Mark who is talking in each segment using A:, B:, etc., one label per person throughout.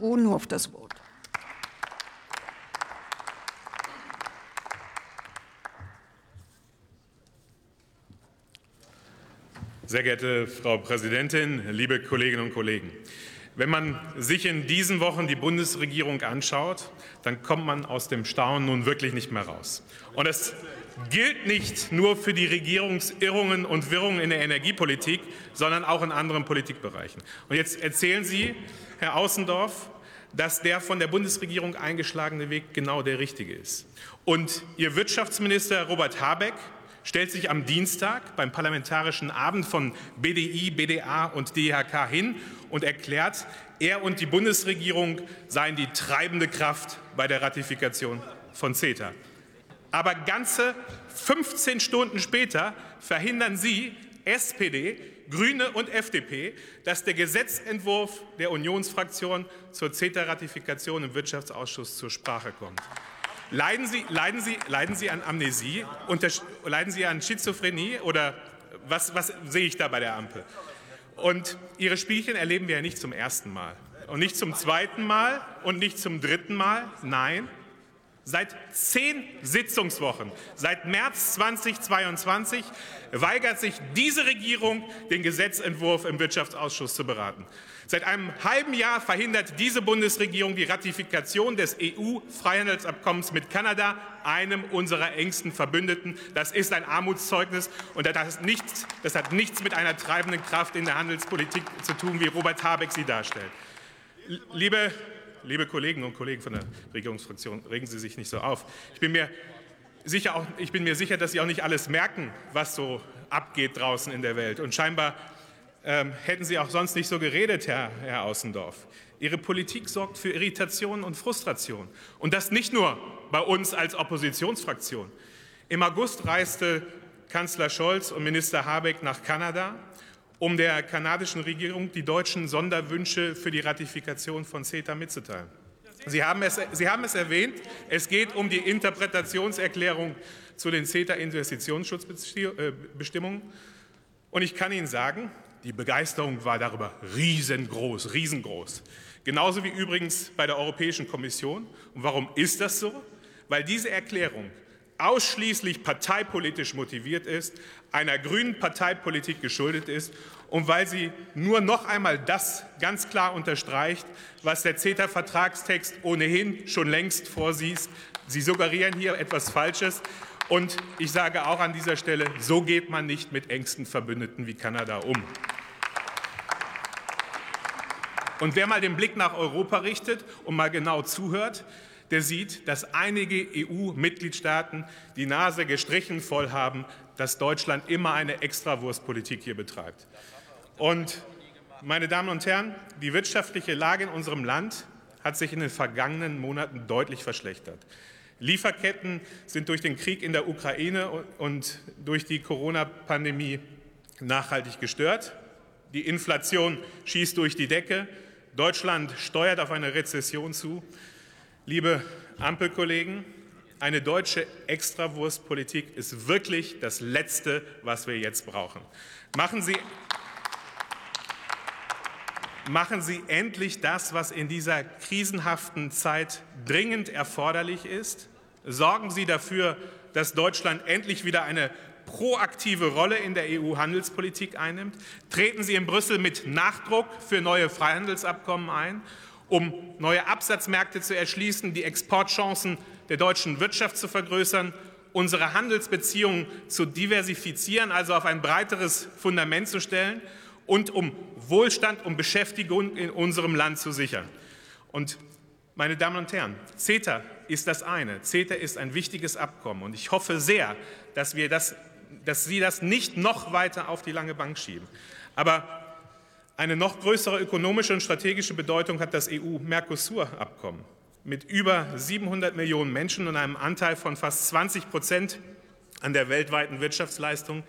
A: Auf das Wort.
B: Sehr geehrte Frau Präsidentin, liebe Kolleginnen und Kollegen! Wenn man sich in diesen Wochen die Bundesregierung anschaut, dann kommt man aus dem Staunen nun wirklich nicht mehr raus. Und das gilt nicht nur für die Regierungsirrungen und Wirrungen in der Energiepolitik, sondern auch in anderen Politikbereichen. Und jetzt erzählen Sie, Herr Außendorf, dass der von der Bundesregierung eingeschlagene Weg genau der richtige ist. Und Ihr Wirtschaftsminister Robert Habeck stellt sich am Dienstag beim Parlamentarischen Abend von BDI, BDA und DHK hin und erklärt, er und die Bundesregierung seien die treibende Kraft bei der Ratifikation von CETA. Aber ganze 15 Stunden später verhindern Sie, SPD, Grüne und FDP, dass der Gesetzentwurf der Unionsfraktion zur CETA-Ratifikation im Wirtschaftsausschuss zur Sprache kommt. Leiden Sie, leiden Sie, leiden Sie an Amnesie? Unter, leiden Sie an Schizophrenie? Oder was, was sehe ich da bei der Ampel? Und Ihre Spielchen erleben wir ja nicht zum ersten Mal. Und nicht zum zweiten Mal und nicht zum dritten Mal. Nein, Seit zehn Sitzungswochen, seit März 2022, weigert sich diese Regierung, den Gesetzentwurf im Wirtschaftsausschuss zu beraten. Seit einem halben Jahr verhindert diese Bundesregierung die Ratifikation des EU-Freihandelsabkommens mit Kanada, einem unserer engsten Verbündeten. Das ist ein Armutszeugnis und das, hat nichts, das hat nichts mit einer treibenden Kraft in der Handelspolitik zu tun, wie Robert Habeck sie darstellt. Liebe liebe Kolleginnen und Kollegen von der Regierungsfraktion, regen Sie sich nicht so auf. Ich bin mir sicher, auch, ich bin mir sicher dass Sie auch nicht alles merken, was so abgeht draußen in der Welt. Und scheinbar ähm, hätten Sie auch sonst nicht so geredet, Herr, Herr Außendorf. Ihre Politik sorgt für Irritation und Frustration. Und das nicht nur bei uns als Oppositionsfraktion. Im August reiste Kanzler Scholz und Minister Habeck nach Kanada um der kanadischen Regierung die deutschen Sonderwünsche für die Ratifikation von CETA mitzuteilen. Sie haben, es, Sie haben es erwähnt, es geht um die Interpretationserklärung zu den CETA-Investitionsschutzbestimmungen. Und ich kann Ihnen sagen, die Begeisterung war darüber riesengroß, riesengroß. Genauso wie übrigens bei der Europäischen Kommission. Und warum ist das so? Weil diese Erklärung ausschließlich parteipolitisch motiviert ist, einer grünen Parteipolitik geschuldet ist und weil sie nur noch einmal das ganz klar unterstreicht, was der CETA-Vertragstext ohnehin schon längst vorsieht. Sie suggerieren hier etwas Falsches. Und ich sage auch an dieser Stelle, so geht man nicht mit engsten Verbündeten wie Kanada um. Und wer mal den Blick nach Europa richtet und mal genau zuhört, der sieht, dass einige EU-Mitgliedstaaten die Nase gestrichen voll haben, dass Deutschland immer eine Extrawurstpolitik hier betreibt. Und meine Damen und Herren, die wirtschaftliche Lage in unserem Land hat sich in den vergangenen Monaten deutlich verschlechtert. Lieferketten sind durch den Krieg in der Ukraine und durch die Corona-Pandemie nachhaltig gestört. Die Inflation schießt durch die Decke. Deutschland steuert auf eine Rezession zu. Liebe Ampelkollegen, eine deutsche Extrawurstpolitik ist wirklich das Letzte, was wir jetzt brauchen. Machen Sie, machen Sie endlich das, was in dieser krisenhaften Zeit dringend erforderlich ist. Sorgen Sie dafür, dass Deutschland endlich wieder eine proaktive Rolle in der EU-Handelspolitik einnimmt. Treten Sie in Brüssel mit Nachdruck für neue Freihandelsabkommen ein um neue Absatzmärkte zu erschließen, die Exportchancen der deutschen Wirtschaft zu vergrößern, unsere Handelsbeziehungen zu diversifizieren, also auf ein breiteres Fundament zu stellen und um Wohlstand und Beschäftigung in unserem Land zu sichern. Und meine Damen und Herren, CETA ist das eine. CETA ist ein wichtiges Abkommen und ich hoffe sehr, dass, wir das, dass Sie das nicht noch weiter auf die lange Bank schieben. Aber eine noch größere ökonomische und strategische Bedeutung hat das EU-Mercosur-Abkommen. Mit über 700 Millionen Menschen und einem Anteil von fast 20 Prozent an der weltweiten Wirtschaftsleistung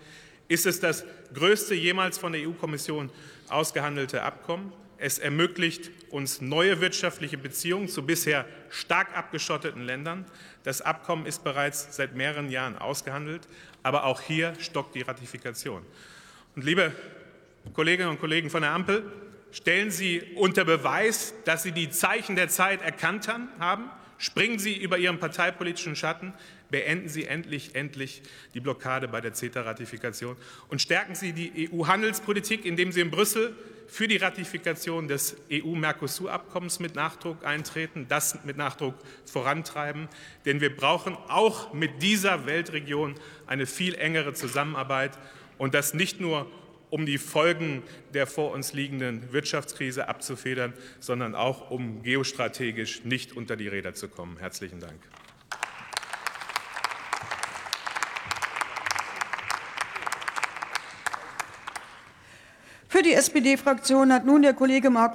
B: ist es das größte jemals von der EU-Kommission ausgehandelte Abkommen. Es ermöglicht uns neue wirtschaftliche Beziehungen zu bisher stark abgeschotteten Ländern. Das Abkommen ist bereits seit mehreren Jahren ausgehandelt, aber auch hier stockt die Ratifikation. Und liebe Kolleginnen und Kollegen von der Ampel, stellen Sie unter Beweis, dass Sie die Zeichen der Zeit erkannt haben. Springen Sie über Ihren parteipolitischen Schatten. Beenden Sie endlich, endlich die Blockade bei der CETA-Ratifikation und stärken Sie die EU-Handelspolitik, indem Sie in Brüssel für die Ratifikation des EU-Mercosur-Abkommens mit Nachdruck eintreten, das mit Nachdruck vorantreiben. Denn wir brauchen auch mit dieser Weltregion eine viel engere Zusammenarbeit und das nicht nur um die Folgen der vor uns liegenden Wirtschaftskrise abzufedern, sondern auch um geostrategisch nicht unter die Räder zu kommen. Herzlichen Dank.
A: Für die SPD-Fraktion hat nun der Kollege Markus